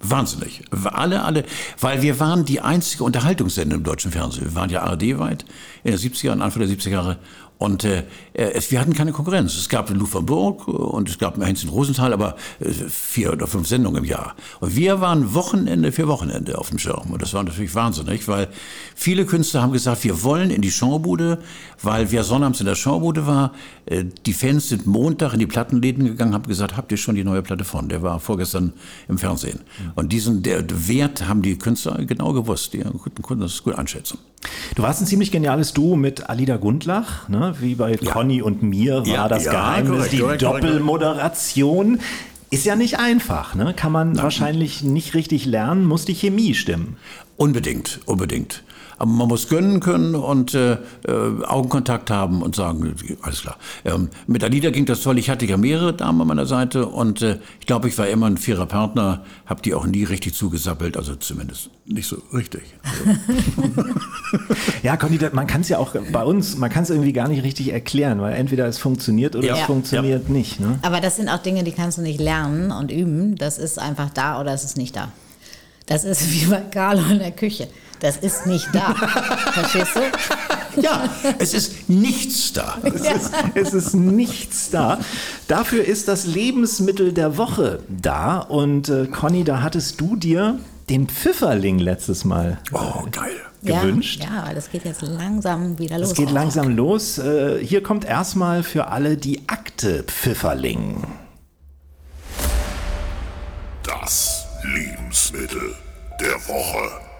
Wahnsinnig. Alle, alle. Weil wir waren die einzige Unterhaltungssendung im deutschen Fernsehen. Wir waren ja ARD-weit in den 70er Jahren, Anfang der 70er Jahre. Und äh, es, wir hatten keine Konkurrenz. Es gab in Lufthanburg und es gab Heinz in Rosenthal, aber äh, vier oder fünf Sendungen im Jahr. Und wir waren Wochenende für Wochenende auf dem Schirm. Und das war natürlich wahnsinnig, weil viele Künstler haben gesagt, wir wollen in die Showbude, weil wer sonnabends in der Showbude war, äh, die Fans sind Montag in die Plattenläden gegangen, haben gesagt, habt ihr schon die neue Platte von? Der war vorgestern im Fernsehen. Und diesen der Wert haben die Künstler genau gewusst. Die konnten das gut einschätzen. Du warst ein ziemlich geniales Duo mit Alida Gundlach, ne? Wie bei ja. Conny und mir war ja, das ja, Geheimnis, korrekt, die korrekt, Doppelmoderation. Ist ja nicht einfach, ne? kann man Nein. wahrscheinlich nicht richtig lernen, muss die Chemie stimmen. Unbedingt, unbedingt. Aber man muss gönnen können und äh, äh, Augenkontakt haben und sagen, alles klar. Ähm, mit Alida ging das toll. Ich hatte ja mehrere Damen an meiner Seite und äh, ich glaube, ich war immer ein fairer Partner, habe die auch nie richtig zugesappelt, also zumindest nicht so richtig. Also. ja, Conny, man kann es ja auch bei uns, man kann es irgendwie gar nicht richtig erklären, weil entweder es funktioniert oder ja. es funktioniert ja. nicht. Ne? Aber das sind auch Dinge, die kannst du nicht lernen und üben. Das ist einfach da oder es ist nicht da. Das ist wie bei Carlo in der Küche. Das ist nicht da. Verstehst du? Ja, es ist nichts da. Es ist, es ist nichts da. Dafür ist das Lebensmittel der Woche da. Und äh, Conny, da hattest du dir den Pfifferling letztes Mal oh, geil. gewünscht. Ja, ja, das geht jetzt langsam wieder los. Es geht langsam los. Äh, hier kommt erstmal für alle die Akte Pfifferling. Das Lebensmittel der Woche.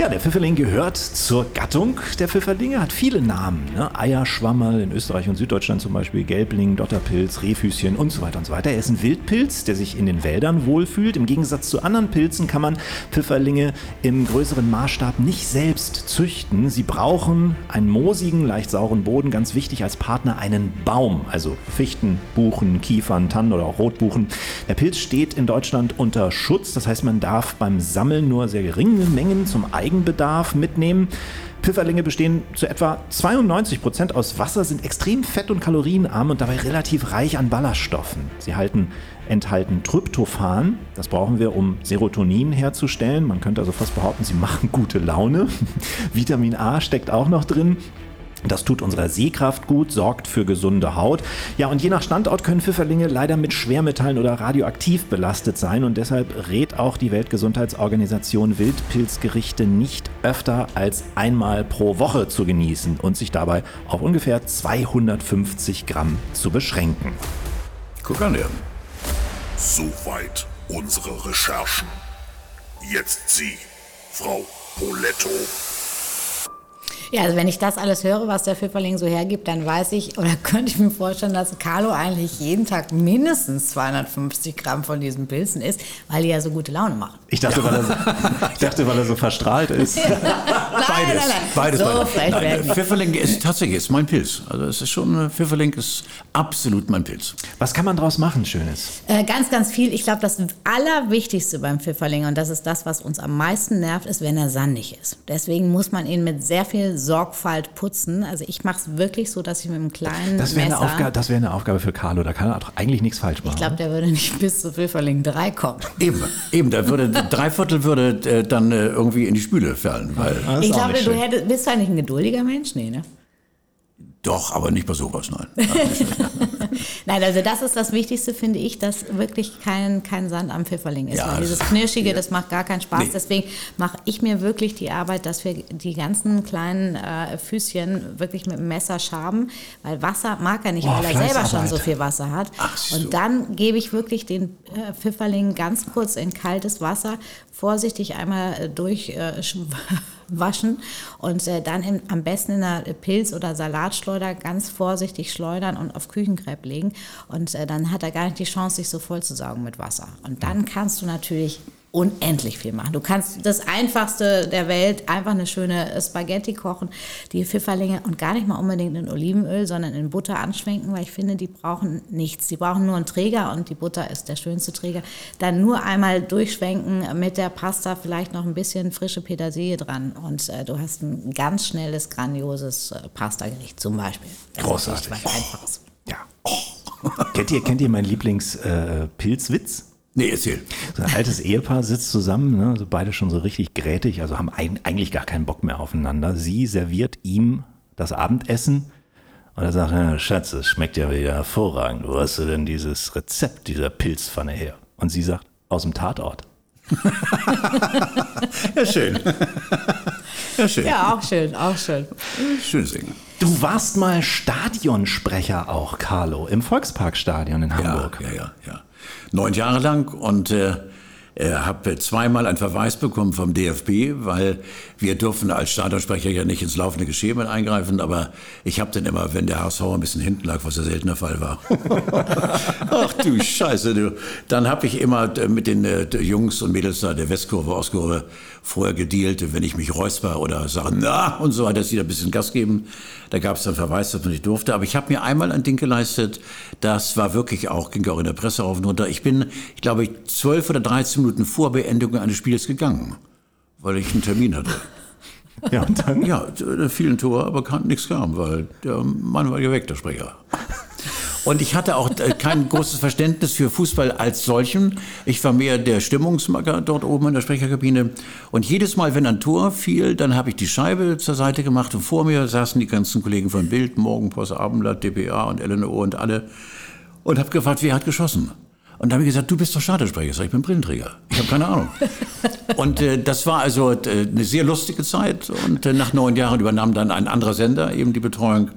Ja, der Pfifferling gehört zur Gattung der Pfifferlinge, hat viele Namen. Ne? Eierschwammerl in Österreich und Süddeutschland zum Beispiel, Gelbling, Dotterpilz, Rehfüßchen und so weiter und so weiter. Er ist ein Wildpilz, der sich in den Wäldern wohlfühlt. Im Gegensatz zu anderen Pilzen kann man Pfifferlinge im größeren Maßstab nicht selbst züchten. Sie brauchen einen moosigen, leicht sauren Boden, ganz wichtig als Partner einen Baum, also Fichten, Buchen, Kiefern, Tannen oder auch Rotbuchen. Der Pilz steht in Deutschland unter Schutz, das heißt, man darf beim Sammeln nur sehr geringe Mengen zum Eigen Eigenbedarf mitnehmen. Pfifferlinge bestehen zu etwa 92 Prozent aus Wasser, sind extrem fett- und kalorienarm und dabei relativ reich an Ballaststoffen. Sie halten, enthalten Tryptophan, das brauchen wir, um Serotonin herzustellen. Man könnte also fast behaupten, sie machen gute Laune. Vitamin A steckt auch noch drin. Das tut unserer Sehkraft gut, sorgt für gesunde Haut. Ja, und je nach Standort können Pfifferlinge leider mit Schwermetallen oder radioaktiv belastet sein und deshalb rät auch die Weltgesundheitsorganisation Wildpilzgerichte nicht öfter als einmal pro Woche zu genießen und sich dabei auf ungefähr 250 Gramm zu beschränken. Guck an, ja. Soweit unsere Recherchen. Jetzt Sie, Frau Poletto. Ja, also wenn ich das alles höre, was der Pfifferling so hergibt, dann weiß ich oder könnte ich mir vorstellen, dass Carlo eigentlich jeden Tag mindestens 250 Gramm von diesen Pilzen isst, weil die ja so gute Laune machen. Ich dachte, ja. weil, er so, ich dachte weil er so verstrahlt ist. Nein, beides. Nein, nein. Beides. So, beides. Nein, Pfifferling ist tatsächlich ist mein Pilz. Also es ist schon, äh, Pfifferling ist absolut mein Pilz. Was kann man daraus machen, Schönes? Äh, ganz, ganz viel. Ich glaube, das Allerwichtigste beim Pfifferling, und das ist das, was uns am meisten nervt, ist, wenn er sandig ist. Deswegen muss man ihn mit sehr viel Sorgfalt putzen. Also ich mache es wirklich so, dass ich mit einem kleinen das Messer... Eine Aufgabe, das wäre eine Aufgabe für Carlo, da kann er eigentlich nichts falsch machen. Ich glaube, der würde nicht bis zu Pfifferling 3 kommen. Eben, eben, da würde drei Viertel würde äh, dann äh, irgendwie in die Spüle fallen. Weil ich glaube, du hättest, bist du eigentlich ein geduldiger Mensch? Nee, ne? Doch, aber nicht bei sowas, nein. nein, also das ist das Wichtigste, finde ich, dass wirklich kein, kein Sand am Pfifferling ist. Ja, dieses Knirschige, ja. das macht gar keinen Spaß. Nee. Deswegen mache ich mir wirklich die Arbeit, dass wir die ganzen kleinen äh, Füßchen wirklich mit dem Messer schaben, weil Wasser mag er nicht, oh, weil er selber schon so viel Wasser hat. Ach, Und dann gebe ich wirklich den äh, Pfifferling ganz kurz in kaltes Wasser, vorsichtig einmal äh, durch äh, waschen und äh, dann in, am besten in einer Pilz- oder Salatschleuder ganz vorsichtig schleudern und auf Küchenkrepp legen. Und äh, dann hat er gar nicht die Chance, sich so voll zu saugen mit Wasser. Und dann kannst du natürlich unendlich viel machen. Du kannst das Einfachste der Welt, einfach eine schöne Spaghetti kochen, die Pfifferlinge und gar nicht mal unbedingt in Olivenöl, sondern in Butter anschwenken, weil ich finde, die brauchen nichts. Die brauchen nur einen Träger und die Butter ist der schönste Träger. Dann nur einmal durchschwenken mit der Pasta, vielleicht noch ein bisschen frische Petersilie dran und äh, du hast ein ganz schnelles, grandioses äh, Pastagericht zum Beispiel. Das Großartig. Ist was Einfaches. Ja. Oh. kennt, ihr, kennt ihr meinen Lieblingspilzwitz? Äh, Nee, erzähl. So ein altes Ehepaar sitzt zusammen, ne, so beide schon so richtig grätig, also haben ein, eigentlich gar keinen Bock mehr aufeinander. Sie serviert ihm das Abendessen und er sagt, ja, Schatz, es schmeckt ja wieder hervorragend. Wo hast du denn dieses Rezept dieser Pilzpfanne her? Und sie sagt, aus dem Tatort. Ja, schön. Ja, schön. Ja, auch schön, auch schön. Schönes Ding. Du warst mal Stadionsprecher auch, Carlo, im Volksparkstadion in Hamburg. Ja, ja, ja, ja. Neun Jahre lang. Und äh, habe zweimal einen Verweis bekommen vom DFB, weil wir dürfen als Stadionsprecher ja nicht ins laufende Geschehen mit eingreifen, aber ich habe dann immer, wenn der HSV ein bisschen hinten lag, was ja seltener Fall war. Ach du Scheiße, du. Dann habe ich immer äh, mit den äh, Jungs und Mädels da der Westkurve, Ostkurve vorher gedealt, wenn ich mich räusper oder sage, na und so weiter, dass sie da ein bisschen Gas geben. Da gab es dann Verweis, dass man nicht durfte. Aber ich habe mir einmal ein Ding geleistet, das war wirklich auch, ging auch in der Presse rauf und runter. Ich bin, ich glaube, zwölf oder 13 Minuten vor Beendigung eines Spiels gegangen, weil ich einen Termin hatte. Ja, und dann? Ja, da fiel ein Tor, aber kam, nichts kam, weil der Mann war ja weg, der Sprecher. Und ich hatte auch äh, kein großes Verständnis für Fußball als solchen. Ich war mehr der Stimmungsmacher dort oben in der Sprecherkabine. Und jedes Mal, wenn ein Tor fiel, dann habe ich die Scheibe zur Seite gemacht und vor mir saßen die ganzen Kollegen von Bild, Morgenpost, Abendblatt, DPA und LNO und alle und habe gefragt, wer hat geschossen? Und dann habe ich gesagt, du bist doch Stadionsprecher. Ich sag, ich bin Brillenträger. Ich habe keine Ahnung. und äh, das war also äh, eine sehr lustige Zeit. Und äh, nach neun Jahren übernahm dann ein anderer Sender eben die Betreuung.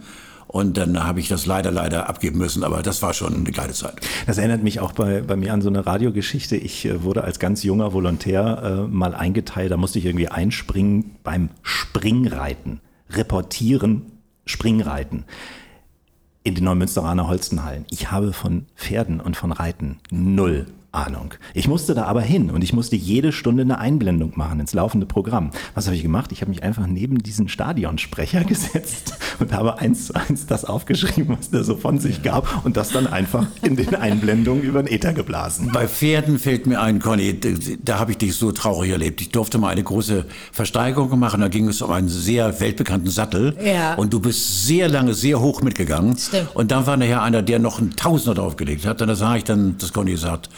Und dann habe ich das leider, leider abgeben müssen. Aber das war schon eine geile Zeit. Das erinnert mich auch bei, bei mir an so eine Radiogeschichte. Ich äh, wurde als ganz junger Volontär äh, mal eingeteilt. Da musste ich irgendwie einspringen beim Springreiten. Reportieren, Springreiten. In den Neumünsteraner Holstenhallen. Ich habe von Pferden und von Reiten null Ahnung. Ich musste da aber hin und ich musste jede Stunde eine Einblendung machen ins laufende Programm. Was habe ich gemacht? Ich habe mich einfach neben diesen Stadionsprecher gesetzt und habe eins zu eins das aufgeschrieben, was der so von sich gab und das dann einfach in den Einblendungen über den Äther geblasen. Bei Pferden fällt mir ein, Conny, da habe ich dich so traurig erlebt. Ich durfte mal eine große Versteigerung machen, da ging es um einen sehr weltbekannten Sattel. Ja. Und du bist sehr lange, sehr hoch mitgegangen. Stimmt. Und dann war nachher einer, der noch einen Tausender draufgelegt hat. Und da sah ich dann, das Conny gesagt,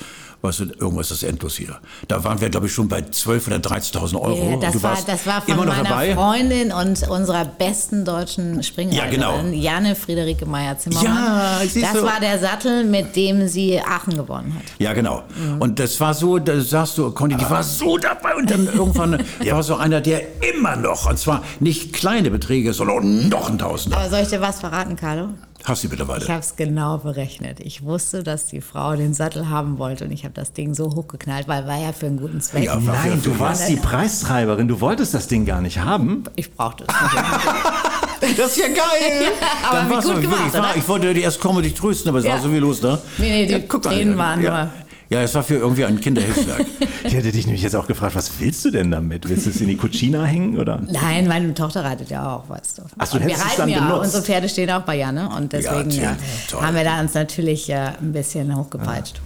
weißt du, irgendwas ist endlos hier. Da waren wir, glaube ich, schon bei 12.000 oder 13.000 Euro. Ja, das, war, das war von meiner dabei. Freundin und unserer besten deutschen Springerin, Ja, genau. Janne Friederike Meyer-Zimmermann. Ja, das du. war der Sattel, mit dem sie Aachen gewonnen hat. Ja, genau. Und das war so, da sagst du, Conny, die war so dabei und dann irgendwann war so einer, der immer noch, und zwar nicht kleine Beträge, sondern noch ein Tausender. Aber soll ich dir was verraten, Carlo? Hast du mittlerweile? Ich habe es genau berechnet. Ich wusste, dass die Frau den Sattel haben wollte und ich habe das Ding so hochgeknallt, weil war ja für einen guten Zweck. Ja, war Nein, du warst die Preistreiberin. Du wolltest das Ding gar nicht haben. Ich brauchte es nicht. Das ist ja geil. Aber Dann wie gut so- gemacht, ich, war, oder? ich wollte die erst kommen und dich trösten, aber es war Ja. so viel los da. Nee, nee, die guck mal Tränen waren ja. nur- Ja, es war für irgendwie ein Kinderhilfswerk. Ich hätte dich nämlich jetzt auch gefragt, was willst du denn damit? Willst du es in die Cucina hängen oder? Nein, meine Tochter reitet ja auch, weißt du. Ach wir hättest du es reiten dann ja, benutzt? unsere Pferde stehen auch bei Janne und deswegen ja, Toll. haben wir da uns natürlich äh, ein bisschen hochgepeitscht.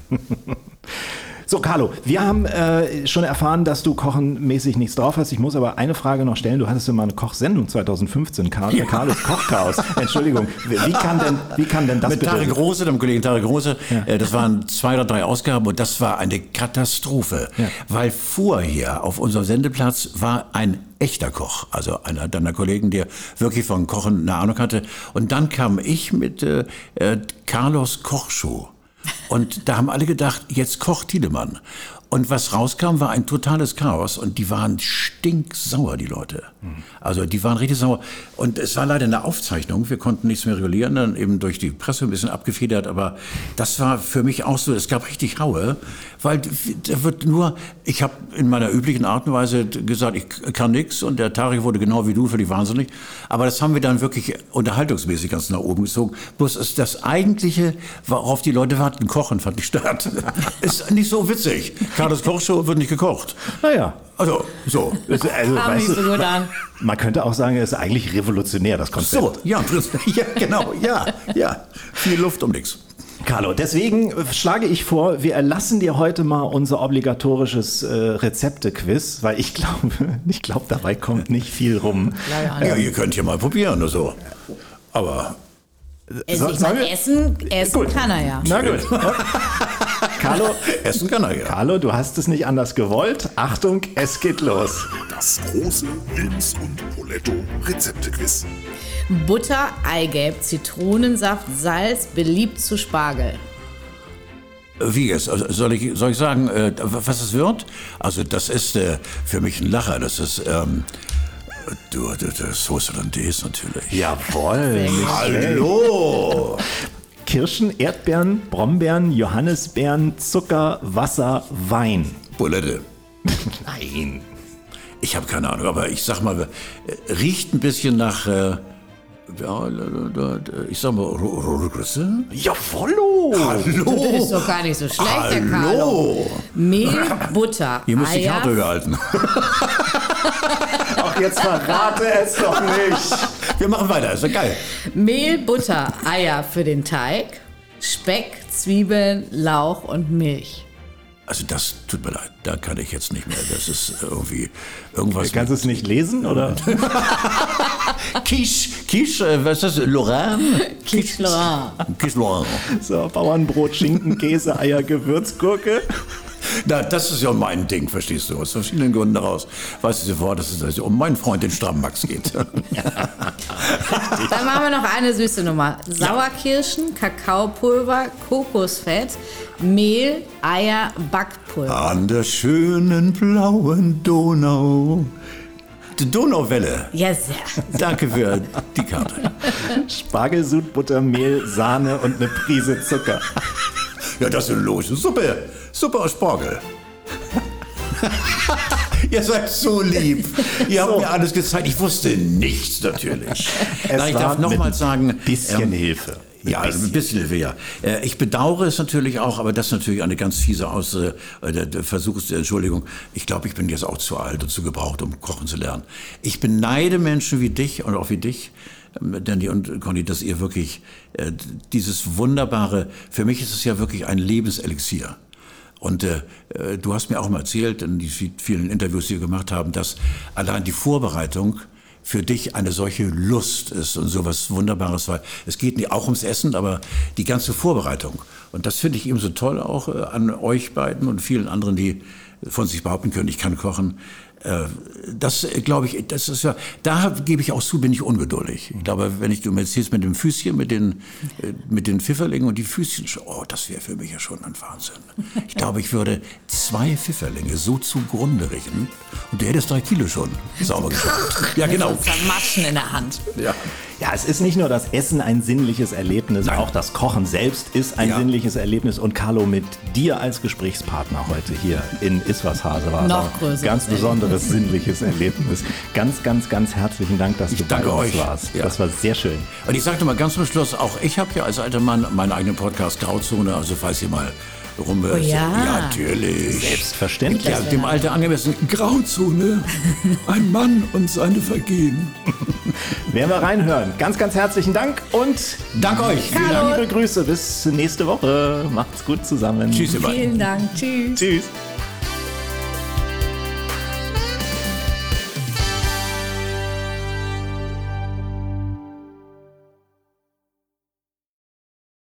So, Carlo, wir haben äh, schon erfahren, dass du kochenmäßig nichts drauf hast. Ich muss aber eine Frage noch stellen. Du hattest ja mal eine Kochsendung 2015, Car äh, Carlos Kochchaos. Entschuldigung, wie kann denn, wie kann denn das Mit bitte... Tarek Rose, dem Kollegen Tarek Rose, äh, das waren zwei oder drei Ausgaben und das war eine Katastrophe, Ja. weil vorher auf unserem Sendeplatz war ein echter Koch, also einer deiner Kollegen, der wirklich von Kochen eine Ahnung hatte. Und dann kam ich mit äh, äh, Carlos Kochshow. Und da haben alle gedacht, jetzt kocht Tiedemann. Und was rauskam, war ein totales Chaos und die waren stinksauer, die Leute. Also die waren richtig sauer. Und es war leider eine Aufzeichnung, wir konnten nichts mehr regulieren, dann eben durch die Presse ein bisschen abgefedert, aber das war für mich auch so, es gab richtig Haue, weil da wird nur, ich habe in meiner üblichen Art und Weise gesagt, ich kann nichts und der Tarek wurde genau wie du völlig wahnsinnig, aber das haben wir dann wirklich unterhaltungsmäßig ganz nach oben gezogen. Bloß ist das Eigentliche, worauf die Leute warten, kochen, fand ich statt. ist nicht so witzig. Carlos Kochshow wird nicht gekocht. Naja. Also, so. Also, weißt du, so gut an. Man könnte auch sagen, es ist eigentlich revolutionär, das Konzept. So, ja, ja, genau, ja, ja. Viel Luft um nichts. Carlo, deswegen schlage ich vor, wir erlassen dir heute mal unser obligatorisches äh, Rezepte-Quiz, weil ich glaube, ich glaube, dabei kommt nicht viel rum. Ja, ihr könnt ja mal probieren oder so. Aber Also, ich meine, essen, essen kann er ja. Na gut. Carlo, Essen kann er ja. Carlo, du hast es nicht anders gewollt. Achtung, es geht los. Das große Wilms und Poletto Rezeptequiz. Butter, Eigelb, Zitronensaft, Salz, beliebt zu Spargel. Wie jetzt? Also Soll ich, soll ich sagen, äh, was es wird? Also das ist äh, für mich ein Lacher. Das ist ähm, du, du, du, Sauce Hollandaise natürlich. Jawohl. Hallo! Kirschen, Erdbeeren, Brombeeren, Johannisbeeren, Zucker, Wasser, Wein. Bulette. Nein. Ich habe keine Ahnung, aber ich sag mal, äh, riecht ein bisschen nach, äh, ja, äh, ich sag mal, Ro- rote Grütze. Jawollo. Das ist Hallo! doch gar nicht so schlecht, der Carlo. Hallo! Mehl, Butter, Hier muss die Eier, Karte gehalten. Ach, jetzt verrate es doch nicht. Wir machen weiter, ist ja geil. Mehl, Butter, Eier für den Teig, Speck, Zwiebeln, Lauch und Milch. Also das tut mir leid, da kann ich jetzt nicht mehr. Das ist irgendwie irgendwas. Kannst du es nicht lesen, oder? Quiche, Quiche, äh, was ist das? Lorraine? Quiche Lorraine. Quiche Lorraine. So, Bauernbrot, Schinken, Käse, Eier, Gewürzgurke. Na, das ist ja mein Ding, verstehst du, aus verschiedenen Gründen daraus. Weißt du sofort, dass es also um meinen Freund, den Strammax, geht. Dann machen wir noch eine süße Nummer. Sauerkirschen, Kakaopulver, Kokosfett, Mehl, Eier, Backpulver. An der schönen blauen Donau. Die Donauwelle. Ja, sehr. Danke für die Karte. Spargelsud, Butter, Mehl, Sahne und eine Prise Zucker. Ja, das ist los. Suppe. Suppe aus Spargel. Ihr seid so lieb. Ihr habt So. mir alles gezeigt. Ich wusste nichts natürlich. Es ich darf mit nochmal sagen. Bisschen ähm, Hilfe. Mit Ja, also ein bisschen Hilfe, ja. Äh, Ich bedauere es natürlich auch, aber das ist natürlich eine ganz fiese Aus äh, der, Versuch, der Entschuldigung. Ich glaube, ich bin jetzt auch zu alt und zu gebraucht, um kochen zu lernen. Ich beneide Menschen wie dich und auch wie dich, ähm, Danny und Conny, dass ihr wirklich äh, dieses wunderbare, für mich ist es ja wirklich ein Lebenselixier. Und äh, äh, du hast mir auch mal erzählt, in die vielen Interviews, die wir gemacht haben, dass allein die Vorbereitung für dich eine solche Lust ist und sowas Wunderbares, weil es geht nicht auch ums Essen, aber die ganze Vorbereitung. Und das finde ich eben so toll auch äh, an euch beiden und vielen anderen, die von sich behaupten können, ich kann kochen. Äh, Das äh, glaube ich, das ist ja, da gebe ich auch zu, bin ich ungeduldig. Ich glaube, wenn ich du mir erzählst mit dem Füßchen, mit den, äh, mit den Pfifferlingen und die Füßchen, oh, das wäre für mich ja schon ein Wahnsinn. Ich glaube, ich würde zwei Pfifferlinge so zugrunde richten und du hättest drei Kilo schon sauber geschafft. Ja, genau. Zermaschen in der Hand. Ja. Ja, es ist nicht nur das Essen ein sinnliches Erlebnis, Nein. auch das Kochen selbst ist ein Ja. sinnliches Erlebnis. Und Carlo, mit dir als Gesprächspartner heute hier in Iswas Hase war es Noch ein größeres ganz besonderes sinnliches Erlebnis. Ganz, ganz, ganz herzlichen Dank, dass du danke bei uns euch. warst. Ja. Das war sehr schön. Und ich sagte mal ganz zum Schluss, auch ich habe ja als alter Mann meinen eigenen Podcast Grauzone, also falls ihr mal rum... Oh ja. ja, natürlich. Selbstverständlich. Ja, dem Alter angemessen. Grauzone, ein Mann und seine Vergehen. Werden wir reinhören. Ganz, ganz herzlichen Dank und Dank euch. vielen liebe Grüße. Bis nächste Woche. Macht's gut zusammen. Tschüss, ihr beiden. Vielen Dank. Tschüss. Tschüss.